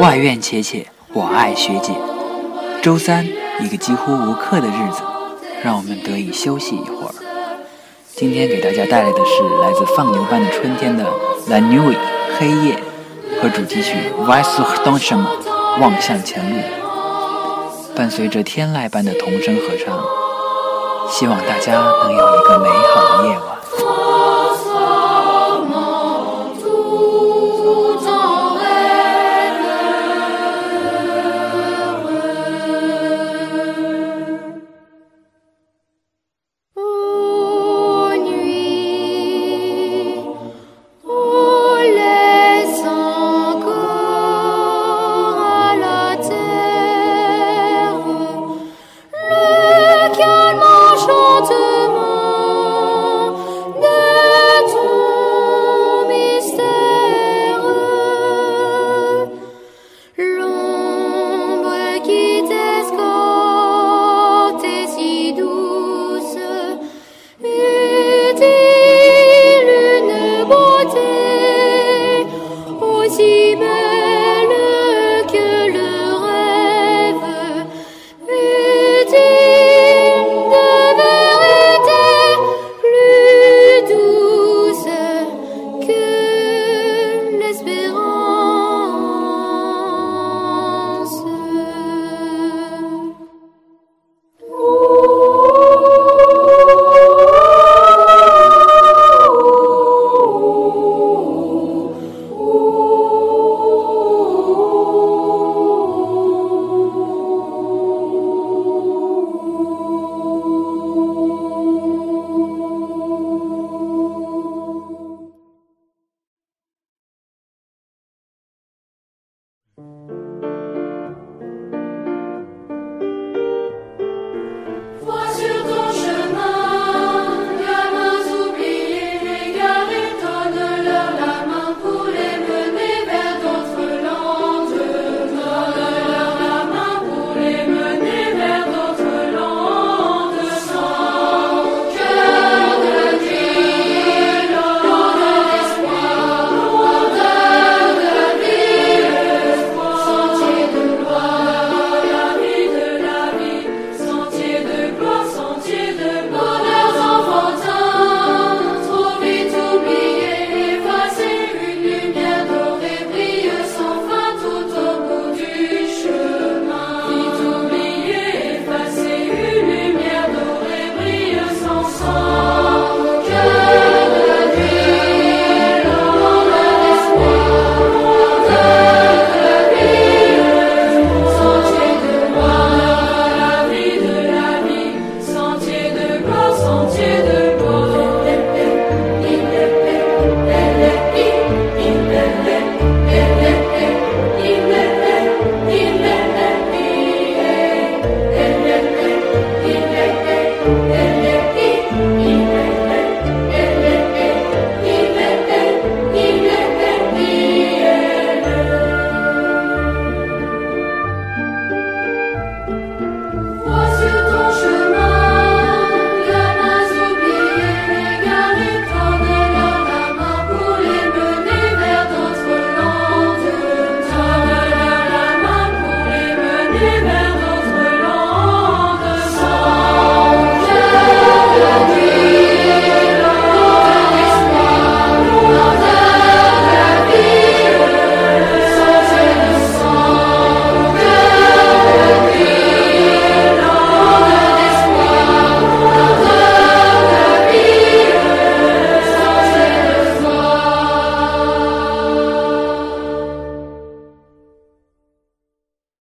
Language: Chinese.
外院且且，我爱学姐。周三，一个几乎无课的日子，让我们得以休息一会儿。今天给大家带来的是来自放牛班的春天的《La Nuit》黑夜和主题曲《v i s u h d o n s h a m 望向前路，伴随着天籁般的童声合唱，希望大家能有一个美好的夜晚。